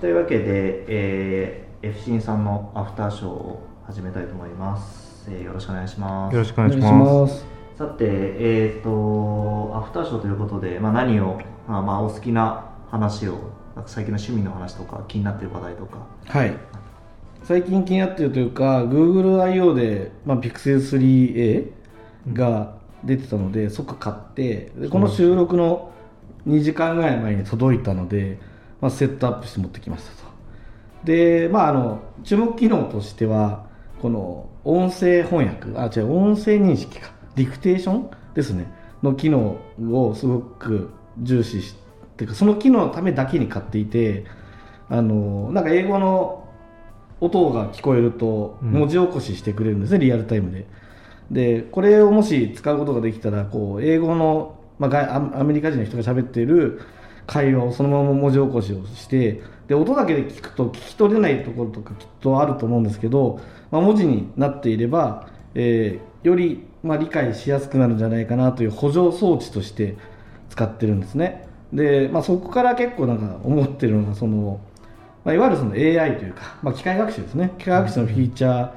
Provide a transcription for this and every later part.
というわけで、えー、FC さんのアフターショーを始めたいと思います、えーよろしくお願いしますよろしくお願いしますす。さて、えー、とアフターショーということで、まあ、何を、まあ、まあお好きな話を最近の趣味の話とか気になっている話題とかはい。最近気になっているというか、Google I.O. で、まあ、Pixel 3a が出てたので、即買って、でこの収録の2時間ぐらい前に届いたので、まあ、セットアップして持ってきましたと。で、まあ、あの、注目機能としては、この音声翻訳、あ、違う、音声認識か、ディクテーションですね、の機能をすごく重視して、てかその機能のためだけに買っていて、あの、なんか英語の音が聞こえるとうん文字起こししてくれるんですね、リアルタイムで。で、これをもし使うことができたら、こう、英語の、まあアメリカ人の人が喋っている会話をそのまま文字起こしをして、で、音だけで聞くと聞き取れないところとかきっとあると思うんですけど、まあ、文字になっていれば、えーより、まあ、理解しやすくなるんじゃないかなという補助装置として使ってるんですね。で、まあ、そこから結構なんか思ってるのが、その、まあ、いわゆるその AI というか、まあ、機械学習ですね機械学習のフィーチャーっ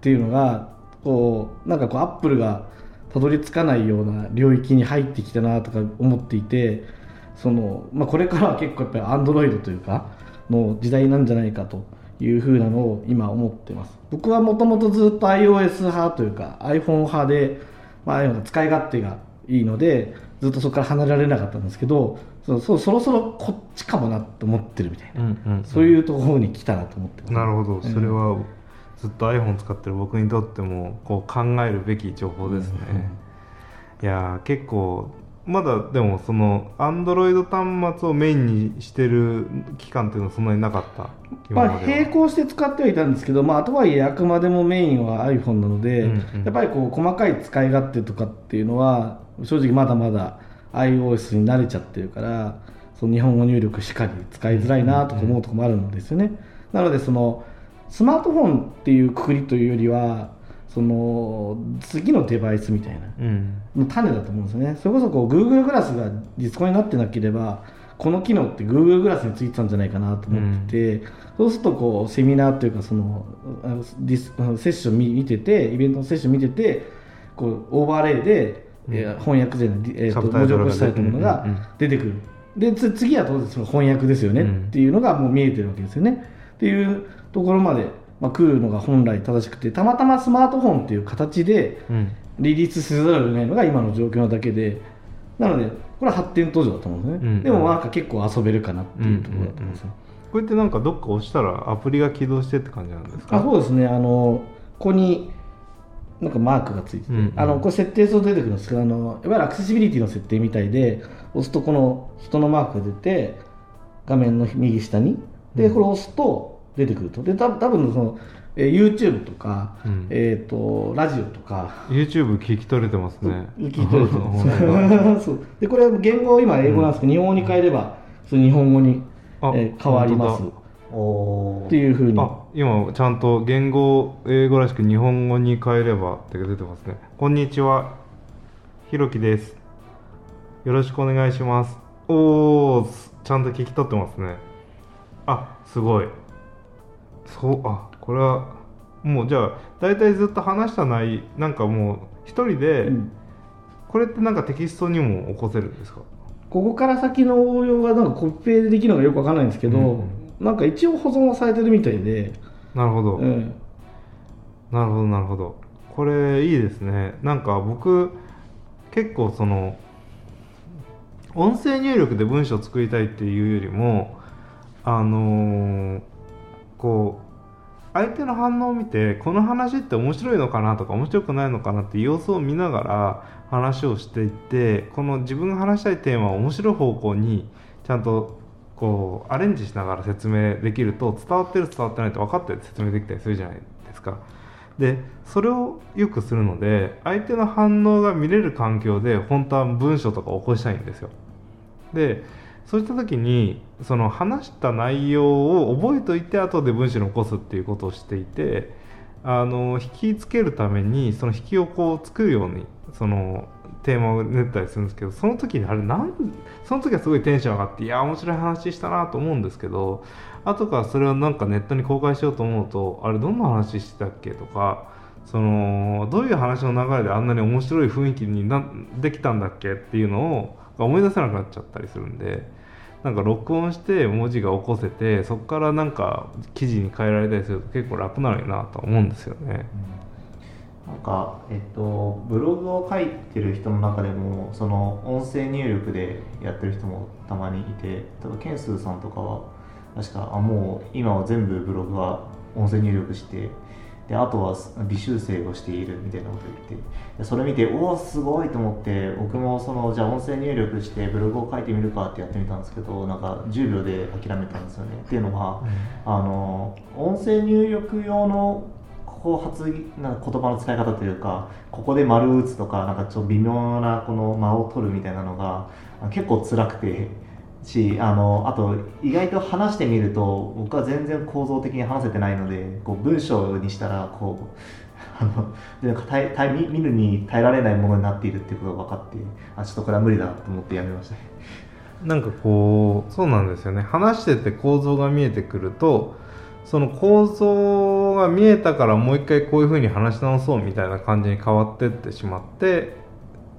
ていうのがこうなんかこうアップルがたどり着かないような領域に入ってきたなとか思っていてその、まあ、これからは結構やっぱりアンドロイドというかの時代なんじゃないかというふうなのを今思ってます。僕はもともとずっと iOS 派というか iPhone 派で、まあ、使い勝手がいいのでずっとそこから離れられなかったんですけどそそそろそろこっちかもなって思ってるみたいなうんうんそういうところに来たなと思ってます。なるほど。ん。それはずっと iPhone 使ってる僕にとってもこう考えるべき情報ですね、いやー結構まだでもその Android 端末をメインにしてる期間っていうのはそんなになかった。今まあ、並行して使ってはいたんですけど、まあ、とはいえあくまでもメインは iPhone なので、うんうん。やっぱりこう細かい使い勝手とかっていうのは正直まだまだ iOS に慣れちゃってるからその日本語入力しかり使いづらいなとか思うところもあるんですよね、なのでそのスマートフォンっていうくくりというよりはその次のデバイスみたいな。うん。の種だと思うんですよね。それこそこう Google グラスが実行になってなければこの機能って Google グラスについてたんじゃないかなと思ってて、そうするとこうセミナーというかそのディスセッション見見ててイベントのセッション見ててこうオーバーレイで、えー翻訳での、えーサと文字起こしされたものがうんうんうん。出てくる、でつ次は当然その翻訳ですよね、うんっていうのがもう見えてるわけですよね。っていうところまで、まあ、来るのが本来正しくてたまたまスマートフォンっていう形でうん。リリースせざるを得ないのが今の状況なだけでなのでこれは発展途上だと思うんですね、うん。でもなんか結構遊べるかなっていうところだと思うんですよ、これってなんかどっか押したらアプリが起動してって感じなんですか？あそうですね。あのここになんかマークがついてて、うんうん。あのこれ設定すると出てくるんですけどあのいわゆるアクセシビリティの設定みたいで押すとこの人のマークが出て画面の右下に。でこれを押すと出てくると。でた多分その、えー YouTube とか、うん。えー、とラジオとか。YouTube 聞き取れてますね。聞いてる本当だそう。でこれ言語今英語なんですけど、日本語に変えれば日本語に、あえー変わります。っていうふうに。あ今ちゃんと言語英語らしく日本語に変えればって出てますね。こんにちは。ひろきです。よろしくお願いします。おおちゃんと聞き取ってますね。あすごいそうあこれはもうじゃあ大体ずっと話したないなんかもう一人で、うん。これってなんかテキストにも起こせるんですか？ここから先の応用がなんかコピペでできるのかよくわかんないんですけど、うん。なんか一応保存はされてるみたいで、なるほど、うん。なるほどなるほど。これいいですね。なんか僕結構その音声入力で文章を作りたいっていうよりもあのーこう相手の反応を見てこの話って面白いのかなとか面白くないのかなって様子を見ながら話をしていってこの自分が話したいテーマを面白い方向にちゃんとこうアレンジしながら説明できると伝わってる伝わってないって分かって説明できたりするじゃないですか。でそれをよくするので相手の反応が見れる環境で本当は文章とか起こしたいんですよ。でそういった時にその話した内容を覚えておいて後で文章に起こすっていうことをしていてあの引きつけるためにその引きをこう作るようにそのテーマを練ったりするんですけどその時にあれなんその時はすごいテンション上がっていや面白い話したなと思うんですけど後からそれをなんかネットに公開しようと思うとあれどんな話してたっけとかそのどういう話の流れであんなに面白い雰囲気になできたんだっけっていうのを思い出せなくなっちゃったりするんでなんか録音して文字が起こせてそこからなんか記事に変えられたりすると結構楽なのになと思うんですよね。なんか、えっと、ブログを書いてる人の中でもその音声入力でやってる人もたまにいて例えばケンスーさんとかは確かあもう今は全部ブログは音声入力してであとは微修正をしているみたいなこと言って。でそれ見ておおすごいと思って僕もそのじゃあ音声入力してブログを書いてみるかってやってみたんですけどなんか10秒で諦めたんですよね。っていうのは、うん、あの音声入力用のこう発な言葉の使い方というかここで丸打つとかなんかちょっと微妙なこの間を取るみたいなのが結構辛くてしあのあと意外と話してみると僕は全然構造的に話せてないのでこう文章にしたらこう あのなんか耐耐見るに耐えられないものになっているっていうことが分かってあちょっとこれは無理だと思ってやめました。なんかこうそうなんですよね。話してて構造が見えてくるとその構造が見えたからもう一回こういうふうに話し直そうみたいな感じに変わってってしまって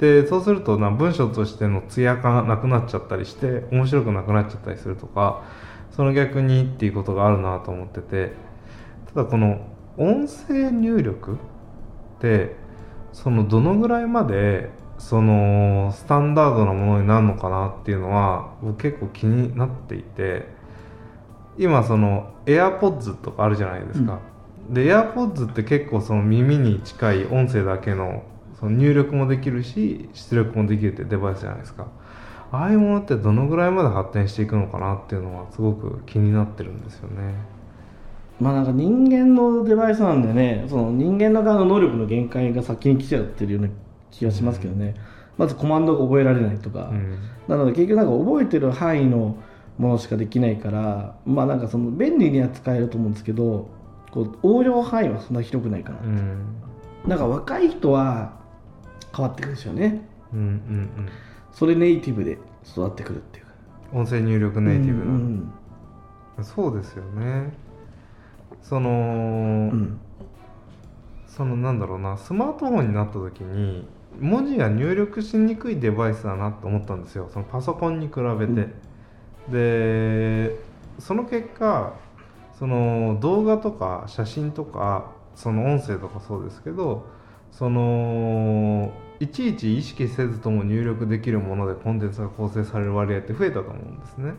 でそうするとな文章としての艶がなくなっちゃったりして面白くなくなっちゃったりするとかその逆にっていうことがあるなと思っててただこの音声入力ってそのどのぐらいまでそのスタンダードなものになるのかなっていうのは僕結構気になっていて今その AirPods とかあるじゃないですか、うん、で AirPods って結構その耳に近い音声だけのその入力もできるし出力もできるってデバイスじゃないですか。ああいうものってどのぐらいまで発展していくのかなっていうのはすごく気になってるんですよね。まあなんか人間のデバイスなんでねその人間の側の能力の限界が先に来ちゃってるような気がしますけどね、うん、まずコマンドが覚えられないとか、うん、なので結局なんか覚えてる範囲のものしかできないからまあなんかその便利には使えると思うんですけどこう応用範囲はそんな広くないかなと、うん、なんか若い人は変わってくるんですよね、うんうんうん、それネイティブで育ってくるっていう。か音声入力ネイティブな、うんうん、そうですよね。その、うん、そのなんだろうな。スマートフォンになった時に文字が入力しにくいデバイスだなと思ったんですよ。そのパソコンに比べて、でその結果その動画とか写真とかその音声とかそうですけどそのいちいち意識せずとも入力できるものでコンテンツが構成される割合って増えたと思うんですね。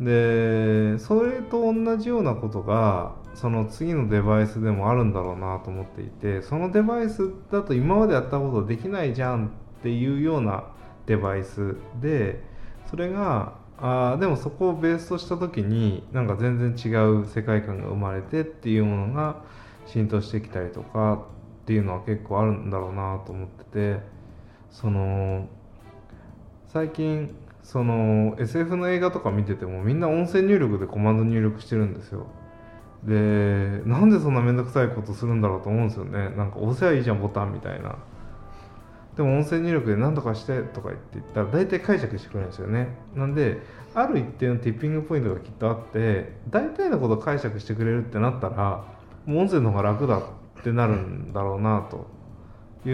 でそれと同じようなことがその次のデバイスでもあるんだろうなと思っていてそのデバイスだと今までやったことできないじゃんっていうようなデバイスでそれがあでもそこをベースとした時になんか全然違う世界観が生まれてっていうものが浸透してきたりとかっていうのは結構あるんだろうなと思っててその最近その SF の映画とか見ててもみんな音声入力でコマンド入力してるんですよ。でなんでそんな面倒くさいことするんだろうと思うんですよね。なんか押せばいいじゃんボタンみたいな。でも音声入力で何とかしてとか言って言ったら大体解釈してくれるんですよね。なんである一定のティッピングポイントがきっとあって大体のことを解釈してくれるってなったらもう音声の方が楽だってなるんだろうなとい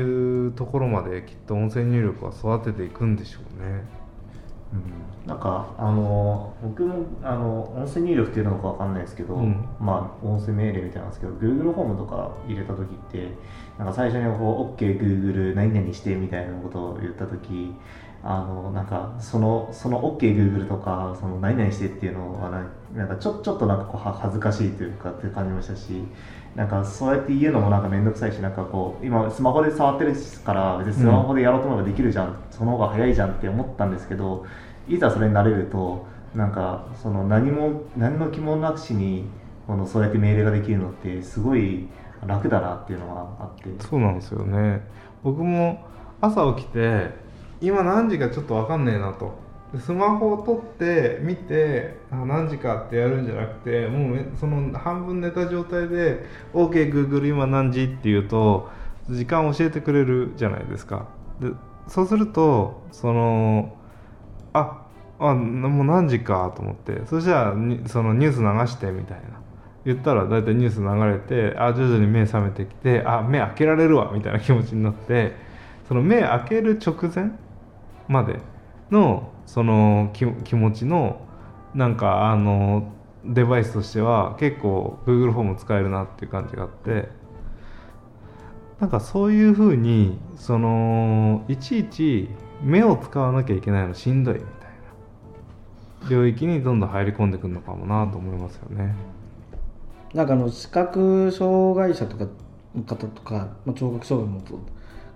うところまできっと音声入力は育てていくんでしょうね。うん、なんかあの僕もあの音声入力っていうのか分かんないですけど、うん、まあ音声命令みたいなんですけど Google ホームとか入れた時ってなんか最初にこう OKGoogle 何々してみたいなことを言った時あのなんかそのその OKGoogle とかその何々してっていうのはなんかちょちょっとなんかこう恥ずかしいというかって感じましたしなんかそうやって言うのもなんか面倒くさいしなんかこう今スマホで触ってるから別にスマホでやろうと思えばできるじゃん、うん、その方が早いじゃんって思ったんですけどいざそれになれるとなんかその何も何の疑問なしにこのそうやって命令ができるのってすごい楽だなっていうのはあって。そうなんですよね。僕も朝起きて今何時かちょっと分かんねえなと。でスマホを取って見てあ何時かってやるんじゃなくてもうその半分寝た状態で OKGoogle、今何時って言うと時間教えてくれるじゃないですか。でそうするとそのああもう何時かと思ってそしたらそのニュース流してみたいな。言ったら大体ニュース流れてあ徐々に目覚めてきてあ目開けられるわみたいな気持ちになってその目開ける直前までのその気気持ちのなんかあのデバイスとしては結構 Google フォーム使えるなっていう感じがあってなんかそういうふうにそのいちいち目を使わなきゃいけないのしんどいみたいな領域にどんどん入り込んでくるのかもなと思いますよね。なんかあの視覚障害者とかの方とか、まあ、聴覚障害のと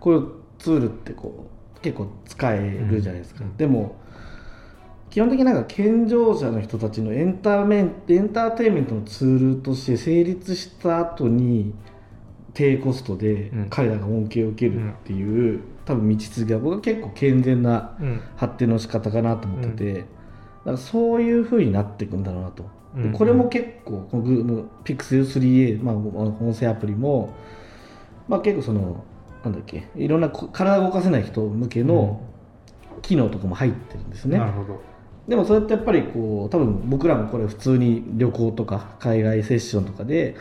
こういうツールってこう結構使えるじゃないですか、うんでも基本的になんか健常者の人たちのエンターメンエンターテインメントのツールとして成立した後に低コストでうん。彼らが恩恵を受けるっていう、多分道筋が僕は結構健全なうん。発展の仕方かなと思ってて、だからそういう風になっていくんだろうなと、でうん。これも結構この Google Pixel 3a、まあ、音声アプリも、まあ、結構そのなんだっけいろんなこ体を動かせない人向けの機能とかも入ってるんですね、なるほど。でもそれってやっぱりこう多分僕らもこれ普通に旅行とか海外セッションとかで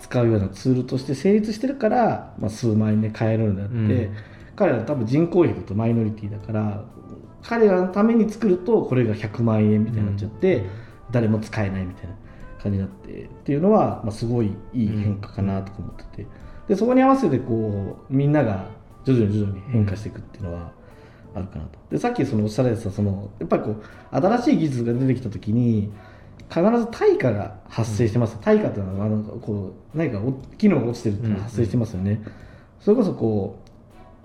使うようなツールとして成立してるから、まあ、数万円で買えるのであって、うん。彼らは多分人口比だとマイノリティだから彼らのために作るとこれが100万円みたいになっちゃって、誰も使えないみたいな感じになってっていうのは、まあ、すごいいい変化かなとか思ってて。でそこに合わせてこうみんなが徐々に徐々に変化していくっていうのはあるかなと。でさっきそのおっしゃられてたそのやっぱりこう新しい技術が出てきた時に必ず対価が発生してます、対価っていうのはあのこう何かお機能が落ちてるっていうのが発生してますよね、それこそこ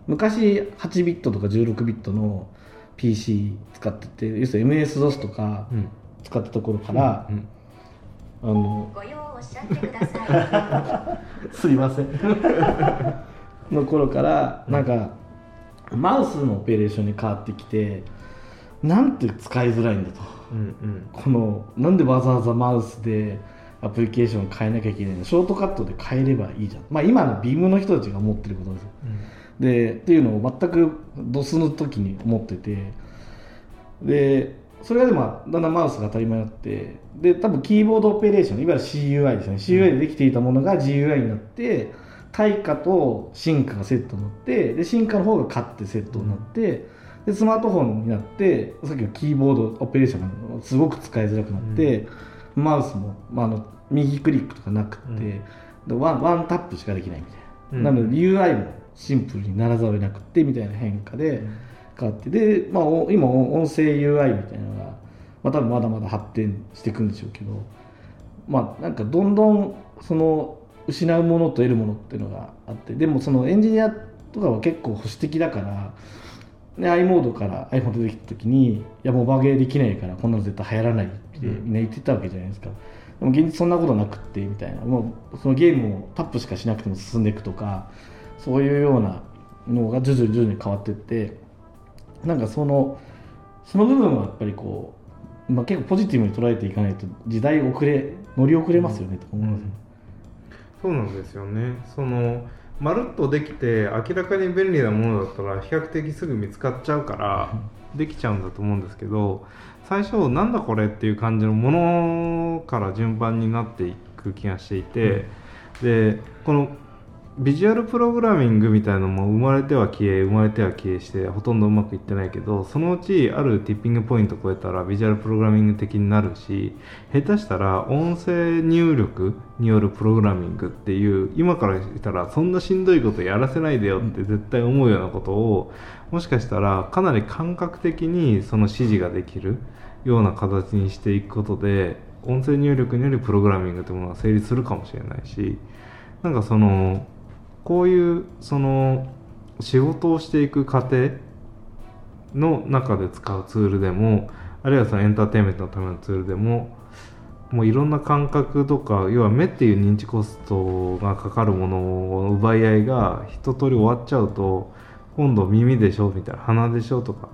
う昔8ビットとか16ビットの PC 使ってて要するに MS-DOS とかうん。使ったところから、うん。あのご用をおっしゃってください。すいません。の頃からなんかマウスのオペレーションに変わってきてなんて使いづらいんだと。うんうん。このなんでわざわざマウスでアプリケーションを変えなきゃいけないの？ショートカットで変えればいいじゃん。まあ今のビームの人たちが思ってることですよ。でっていうのを全くドスの時に思ってて。でそれがでもだんだんマウスが当たり前になって。で多分キーボードオペレーションいわゆる CUI ですね。CUI でできていたものが GUI になって対価と進化がセットになってで進化の方が勝ってセットになって、でスマートフォンになってさっきのキーボードオペレーションがすごく使いづらくなって、マウスも、まあ、あの右クリックとかなくって、うん。でワンワンタップしかできないみたいうん。な、なので UI もシンプルにならざるを得なくってみたいな変化で変わってで、まあ、お今音声 UI みたいなのが、まあ、多分まだまだ発展していくんでしょうけどまあなんかどんどんその失うものと得るものっていうのがあってでもそのエンジニアとかは結構保守的だから、ね、i モードから iPhone 出てきた時にいやもうバゲーできないからこんなの絶対流行らないってみん。な言ってたわけじゃないですか。でも現実そんなことなくってみたいな。もうそのゲームをタップしかしなくても進んでいくとかそういうようなのが徐々に徐々に変わっていってなんかそのその部分はやっぱりこう、まあ、結構ポジティブに捉えていかないと時代遅れ乗り遅れますよね、と思います、そうなんですよね。そのまるっとできて明らかに便利なものだったら比較的すぐ見つかっちゃうからできちゃうんだと思うんですけど最初なんだこれっていう感じのものから順番になっていく気がしていて、でこのビジュアルプログラミングみたいなのも生まれては消え生まれては消えしてほとんどうまくいってないけどそのうちあるティッピングポイントを超えたらビジュアルプログラミング的になるし下手したら音声入力によるプログラミングっていう今から言ったらそんなしんどいことやらせないでよって絶対思うようなことをもしかしたらかなり感覚的にその指示ができるような形にしていくことで音声入力によるプログラミングというものが成立するかもしれないしなんかそのこういうその仕事をしていく過程の中で使うツールでもあるいはそのエンターテインメントのためのツールでももういろんな感覚とか要は目っていう認知コストがかかるものの奪い合いが一通り終わっちゃうと今度耳でしょみたいな鼻でしょとか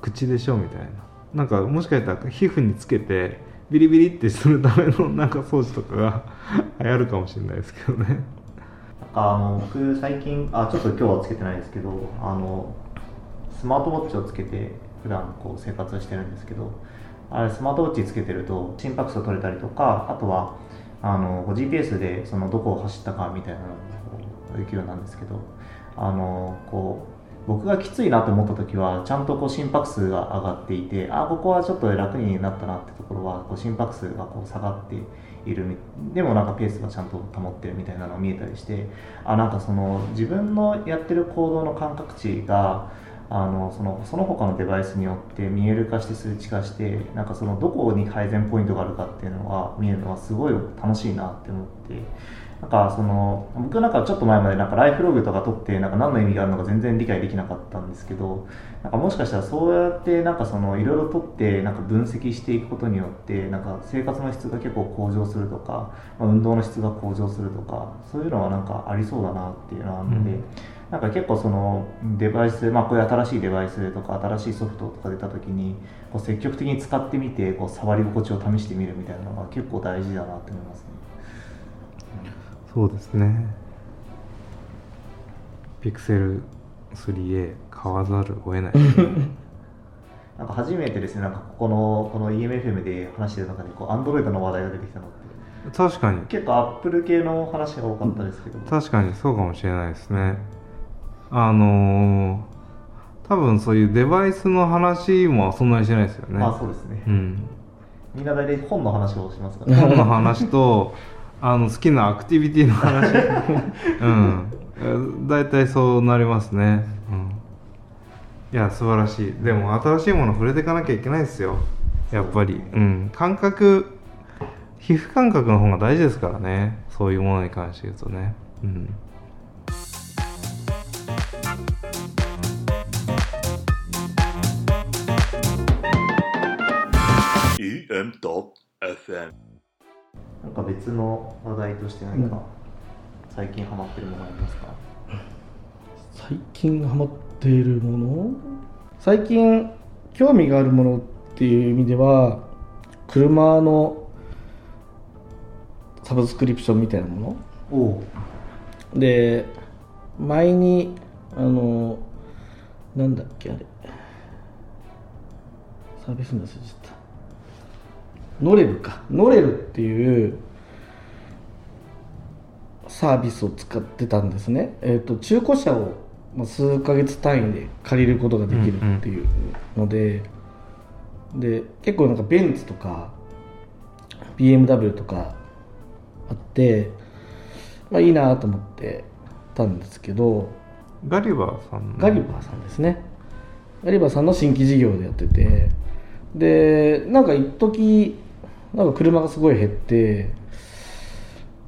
口でしょみたいな。なんかもしかしたら皮膚につけてビリビリってするためのなんか装置とかが 流行るかもしれないですけどね。あの僕最近あちょっと今日はつけてないですけどあのスマートウォッチをつけて普段こう生活をしてるんですけどあれスマートウォッチつけてると心拍数取れたりとかあとはあの GPS でそのどこを走ったかみたいなのができるようなんですけどあのこう僕がきついなと思った時はちゃんとこう心拍数が上がっていてあここはちょっと楽になったなってところはこう心拍数がこう下がっているでもなんかペースがちゃんと保ってるみたいなのが見えたりしてあなんかその自分のやってる行動の感覚値があのそのその他のデバイスによって見える化して数値化してなんかそのどこに改善ポイントがあるかっていうのが見えるのはすごい楽しいなって思ってなんかその僕なんかちょっと前までなんかライフログとか撮ってなんか何の意味があるのか全然理解できなかったんですけどなんかもしかしたらそうやってなんかそのいろいろ撮ってなんか分析していくことによってなんか生活の質が結構向上するとか、まあ、運動の質が向上するとかそういうのはなんかありそうだなっていうのはあるので。うんなんか結構そのデバイス、まあ、こういう新しいデバイスとか新しいソフトとか出た時にこう積極的に使ってみてこう触り心地を試してみるみたいなのが結構大事だなって思いますね。そうですね。ピクセル 3A 買わざるを得ない。なんか初めてですね、なんかここのこの EMFM で話してる中でこう Android の話題が出てきたのって。確かに。結構 Apple 系の話が多かったですけど、確かにそうかもしれないですね。あのー多分そういうデバイスの話もそんなにしてないですよね。まあそうですね、うん。みんな大体本の話をしますから、本の話と あの好きなアクティビティの話 うん。大体そうなりますね、うん、いや素晴らしい。でも新しいもの触れていかなきゃいけないですよ。やっぱり。うん。感覚皮膚感覚の方が大事ですからね。そういうものに関して言うとね。うん。EM.FM なんか別の話題として何か最近ハマってるものありますか、最近ハマっているもの？最近興味があるものっていう意味では車のサブスクリプションみたいなもの？で前にあのなんだっけあれ。サービス名忘れちゃったノレルか。ノレルっていうサービスを使ってたんですね、えー、と中古車をまあ数ヶ月単位で借りることができるっていうので、で結構なんかベンツとか BMW とかあって、まあ、いいなと思ってたんですけどガリバーさんの。ガリバーさんですね。ガリバーさんの新規事業でやっててでなんか一時なんか車がすごい減って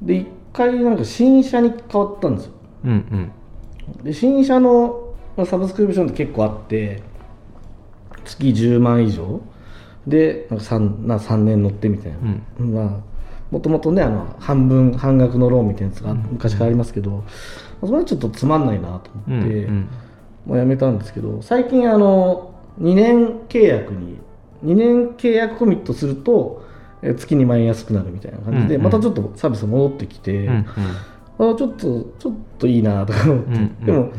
で一回なんか新車に変わったんですよ。うんうん。で新車のまあサブスクリプションって結構あって月10万以上。でなんか 3, な3年乗ってみたいな、まあもともとねあの半分半額のローンみたいなやつが昔からありますけど、まあそれはちょっとつまんないなとうん思って、うんもうやめたんですけど最近あの2年契約に2年契約コミットするとえー月2万円安くなるみたいな感じで、うんうん。またちょっとサービス戻ってきて、うんあちょっとちょっといいなとか思って、うんうんでも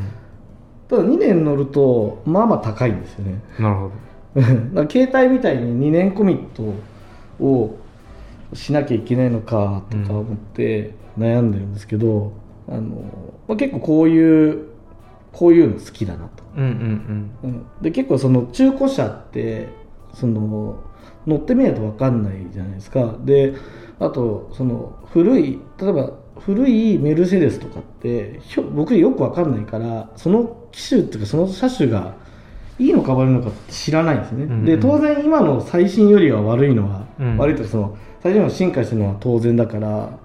ただ2年乗るとまあまあ高いんですよね。なるほど。だから携帯みたいに2年コミットをしなきゃいけないのかとか思って悩んでるんですけど、あのまあ、結構こういうこういうの好きだなと、うんうん。うん、で結構その中古車ってその乗ってみないと分かんないじゃないですか。であとその古い例えば古いメルセデスとかって僕よく分かんないからその機種っていうかその車種がいいのか悪いのかって知らないんですね、うんうん。で当然今の最新よりは悪いのは、うん。悪いとその最新の進化してるのは当然だから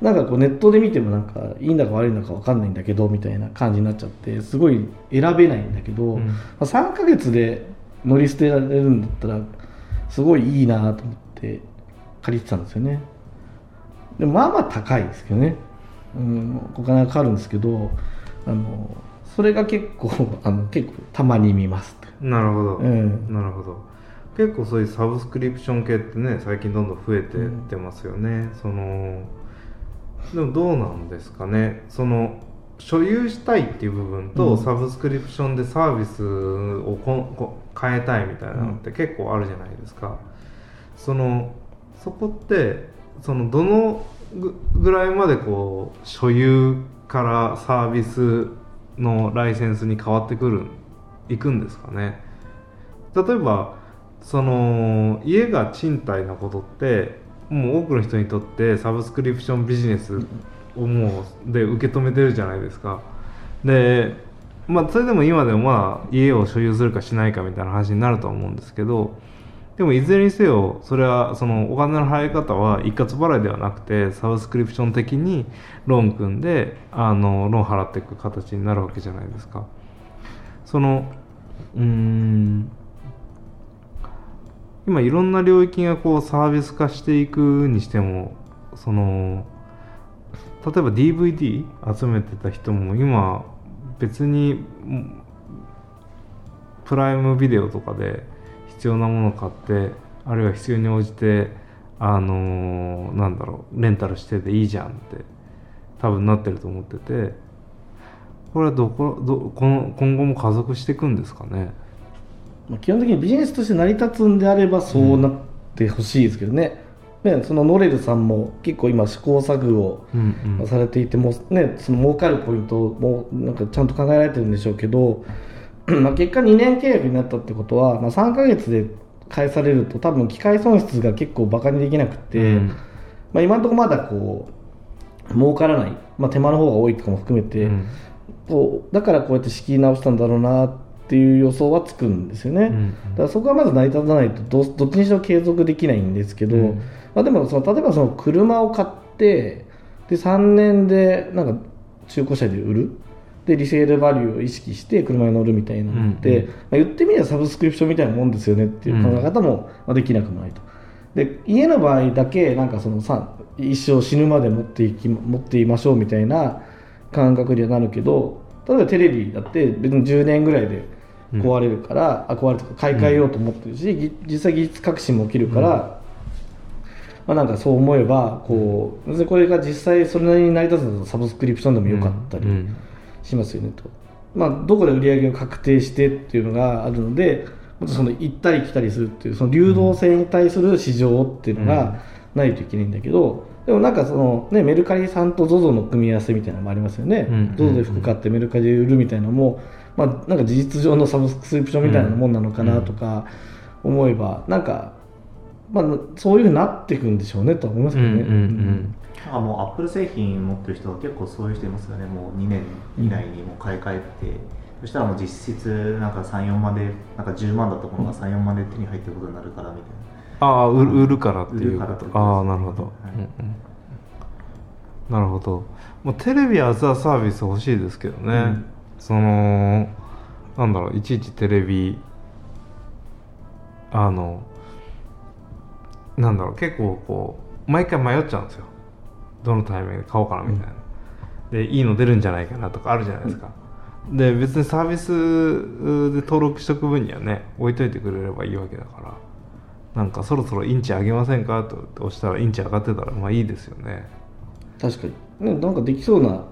なんかこうネットで見てもなんかいいんだか悪いんだか分かんないんだけどみたいな感じになっちゃってすごい選べないんだけど、うん。まあ、3ヶ月で乗り捨てられるんだったらすごいいいなと思って借りてたんですよね。でもまあまあ高いですけどね、うん、お金がかかるんですけどあのそれが結構 あの結構たまに見ますうんなるほど、うん。なるほど。結構そういうサブスクリプション系ってね最近どんどん増えてってますよね、そのでもどうなんですかね。その所有したいっていう部分と、うん。サブスクリプションでサービスをこんこ変えたいみたいなのって結構あるじゃないですか、そのそこってそのどのぐぐらいまでこう所有からサービスのライセンスに変わってくるいくんですかね。例えばその家が賃貸なことってもう多くの人にとってサブスクリプションビジネスをもうで受け止めてるじゃないですか。でまあそれでも今でもまあ家を所有するかしないかみたいな話になると思うんですけどでもいずれにせよそれはそのお金の払い方は一括払いではなくてサブスクリプション的にローン組んであのローン払っていく形になるわけじゃないですか。そのうん今いろんな領域がこうサービス化していくにしてもその例えば DVD 集めてた人も今別にプライムビデオとかで必要なものを買ってあるいは必要に応じてあのーなんだろうレンタルしてでいいじゃんって多分なってると思っててこれはどこどこの今後も加速していくんですかね？基本的にビジネスとして成り立つんであればそうなってほしいですけどね,、ねそのノレルさんも結構今試行錯誤をうんうん。されていてもうねその儲かるポイントもなんかちゃんと考えられてるんでしょうけど まあ結果2年契約になったってことは、まあ、3ヶ月で返されると多分機械損失が結構バカにできなくて、うん。まあ、今のところまだこう儲からない、まあ、手間の方が多いとかも含めて、うん。こうだからこうやって仕切り直したんだろうなっていう予想はつくんですよね、うんだからそこはまず成り立たないとどっちにしろ継続できないんですけど、うん。まあ、でもその例えばその車を買ってで3年でなんか中古車で売る。でリセールバリューを意識して車に乗るみたいなのって、うんうん。まあ、言ってみればサブスクリプションみたいなもんですよねっていう考え方もまあできなくもないと。で家の場合だけなんかそのさ一生死ぬまで持っていき持っていましょうみたいな感覚にはなるけど例えばテレビだって別に10年ぐらいで壊れるから、あ壊れるとか買い替えようと思ってるし、ぎ実際技術革新も起きるから、まあ、なんかそう思えばこうこれが実際それなりに成り立つのとサブスクリプションでもよかったりうん。しますよねと、まあ、どこで売り上げを確定してっていうのがあるのでその行ったり来たりするっていうその流動性に対する市場っていうのがないといけないんだけど、でもなんかその、ね、メルカリさんと ZOZO の組み合わせみたいなのもありますよね、うん ZOZO で服買ってメルカリで売るみたいなの。も、まあ、なんか事実上のサブスクリプションみたいなもんなのかなとか思えば、なんか、まあ、そういうふうになっていくんでしょうねとは思いますけどね。うんうんうん。あもうアップル製品持ってる人は結構そういう人いますよね。もう2年以内にもう買い替えて、そしたらもう実質なんか34万でなんか10万だったものが34万で手に入ってることになるからみたいなああ売る売るからっていうこと。ああなるほど、はい。うんうんなるほど。もうテレビアザサービス欲しいですけどね、うん。そのなんだろういちいちテレビあのなんだろう結構こう毎回迷っちゃうんですよ。どのタイミングで買おうかなみたいな、でいいの出るんじゃないかなとかあるじゃないですか、で別にサービスで登録しとく分にはね置いといてくれればいいわけだからなんかそろそろインチ上げませんか？と押したらインチ上がってたらまあいいですよね。確かに、ね、なんかできそうな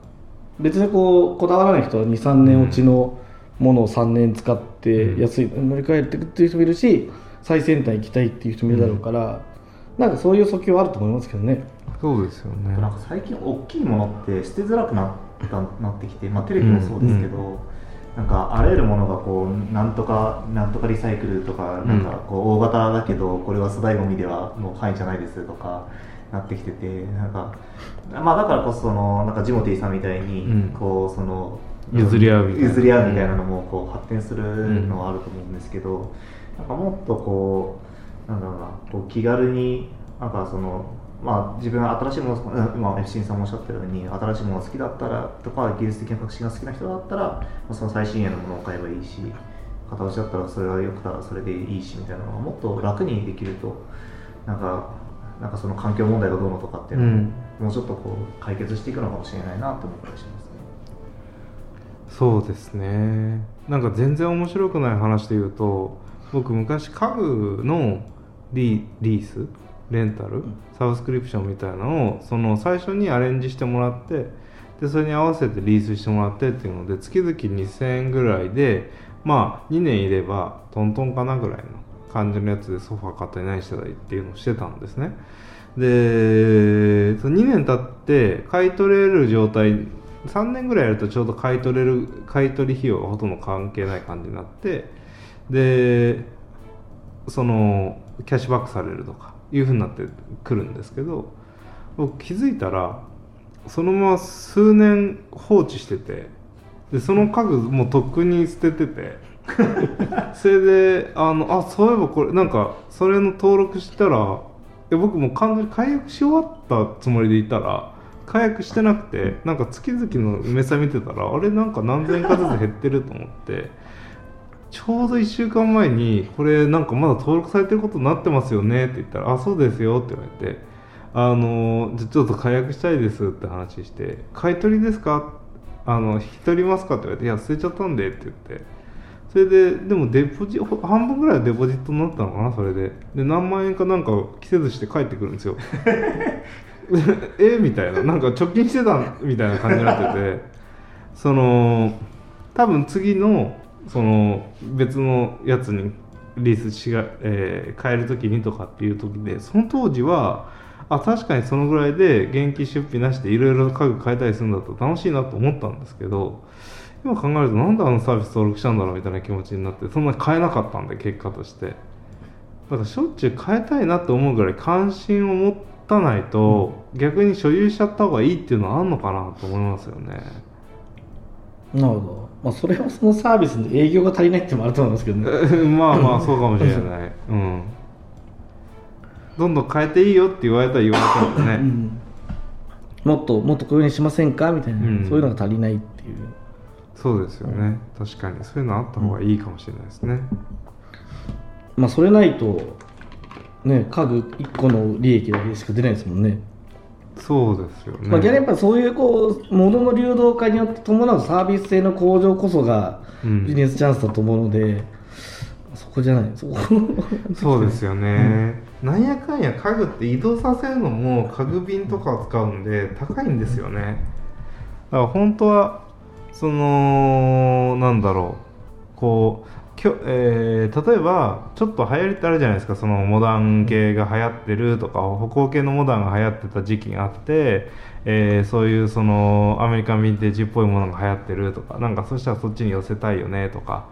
別にこうこだわらない人は23年落ちのものを3年使って安い乗り換えていくっていう人もいるし最先端行きたいっていう人もいるだろうから、なんかそういう訴求はあると思いますけどね。そうですよね。なんか最近大きいものって捨てづらくなったなってきて、まあ、テレビもそうですけど、なんかあらゆるものがこうなんとかなんとかリサイクルとかなんかこう大型だけどこれは粗大ごみではもう範囲じゃないですとかなってきててなんかまあだからこそそのなんかジモティーさんみたいにうん。こうその譲り合うみたいな。譲り合うみたいなのもこう発展するのはあると思うんですけど、なんかもっとこうなんだろうなこう気軽になんかそのまあ自分は新しいものうん今 FC さんもおっしゃったように新しいものが好きだったらとか技術的な革新が好きな人だったら、まあ、その最新鋭のものを買えばいいし片落ちだったらそれが良くたらそれでいいしみたいなのがもっと楽にできるとなんかなんかその環境問題がどうのとかっていうのも、うんもうちょっとこう解決していくのかもしれないなと思ったりしますね。そうですねなんか全然面白くない話で言うと僕昔家具のリリースレンタルサブスクリプションみたいなのをその最初にアレンジしてもらってでそれに合わせてリースしてもらってっていうので月々2000円ぐらいでまあ2年いればトントンかなぐらいの感じのやつでソファー買ったり何してたりっていうのをしてたんですね。でその2年経って買い取れる状態3年ぐらいやるとちょうど買い取れる買い取り費用がほとんど関係ない感じになってでそのキャッシュバックされるとかいうふうになってくるんですけど僕気づいたらそのまま数年放置しててでその家具もうとっくに捨ててて それであのあそういえばこれなんかそれの登録したら僕もう完全に解約し終わったつもりでいたら解約してなくてなんか月々の明細見てたらあれなんか何千円かずつ減ってると思ってちょうど1週間前にこれなんかまだ登録されてることになってますよねって言ったら「あそうですよ」って言われて「あのじゃちょっと解約したいです」って話して「買い取りですか?」あの「引き取りますか?」って言われて「いや捨てちゃったんで」って言って。それででもデポジ半分ぐらいはデポジットになったのかなそれで。で何万円かなんか季節して帰ってくるんですよ。え？みたいな。なんか貯金してたみたいな感じになってて。その多分次のその別のやつにリースしが、えー変える時にとかっていう時でその当時はあ確かにそのぐらいで現金出費なしでいろいろ家具変えたりするんだと楽しいなと思ったんですけど今考えるとなんであのサービス登録したんだろうみたいな気持ちになってそんなに変えなかったんで結果として。だからしょっちゅう変えたいなと思うぐらい関心を持たないと、逆に所有しちゃった方がいいっていうのはあるのかなと思いますよね。なるほど、まあ、それはそのサービスの営業が足りないってもあると思いますけどね。まあまあそうかもしれない。うん。どんどん変えていいよって言われたら言われたんでね、うん。もっともっとこういうふうにしませんか？みたいな、うん。そういうのが足りないっていう。そうですよね。確かに。そういうのあった方がいいかもしれないですね、まあそれないとね家具1個の利益だけしか出ないですもんねそうですよね、まあ、逆にやっぱそういうこう物の流動化によって伴うサービス性の向上こそがうん。ビジネスチャンスだと思うので、そこじゃない。そこ。そうですよね、なんやかんや家具って移動させるのも家具便とかを使うんで高いんですよね。だから本当はそのなんだろう。こうきょ、えー例えばちょっと流行りってあるじゃないですか。そのモダン系が流行ってるとか歩行系のモダンが流行ってた時期があって、えーそういうそのアメリカンヴィンテージっぽいものが流行ってるとかなんかそしたらそっちに寄せたいよねとか。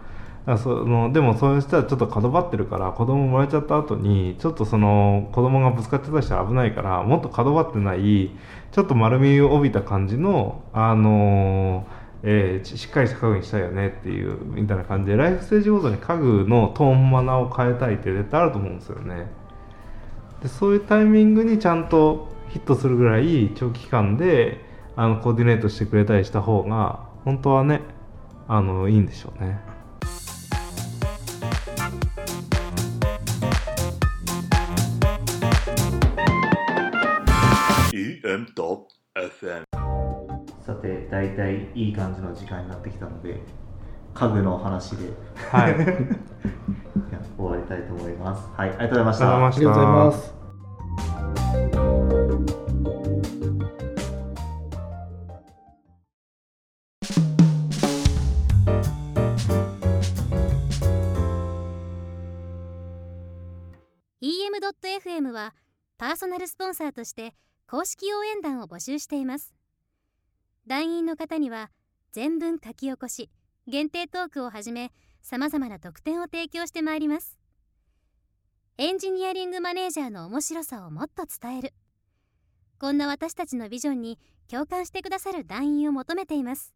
そのでもそうしたらちょっと角張ってるから子供生まれちゃった後にちょっとその子供がぶつかってたりしたら危ないからもっと角張ってないちょっと丸みを帯びた感じのあのーえーしっかりした家具にしたいよねっていうみたいな感じでライフステージごとに家具のトーンマナーを変えたいって絶対あると思うんですよね。でそういうタイミングにちゃんとヒットするぐらい長期間であのコーディネートしてくれたりした方が本当はねあのいいんでしょうね。え大体いい感じの時間になってきたので家具の話で。い。は い終わりたいと思います。はいありがとうございました。ありがとうございます「EM.FM」はパーソナルスポンサーとして公式応援団を募集しています団員の方には全文書き起こし限定トークをはじめさまざまな特典を提供してまいります。エンジニアリングマネージャーの面白さをもっと伝える。こんな私たちのビジョンに共感してくださる団員を求めています。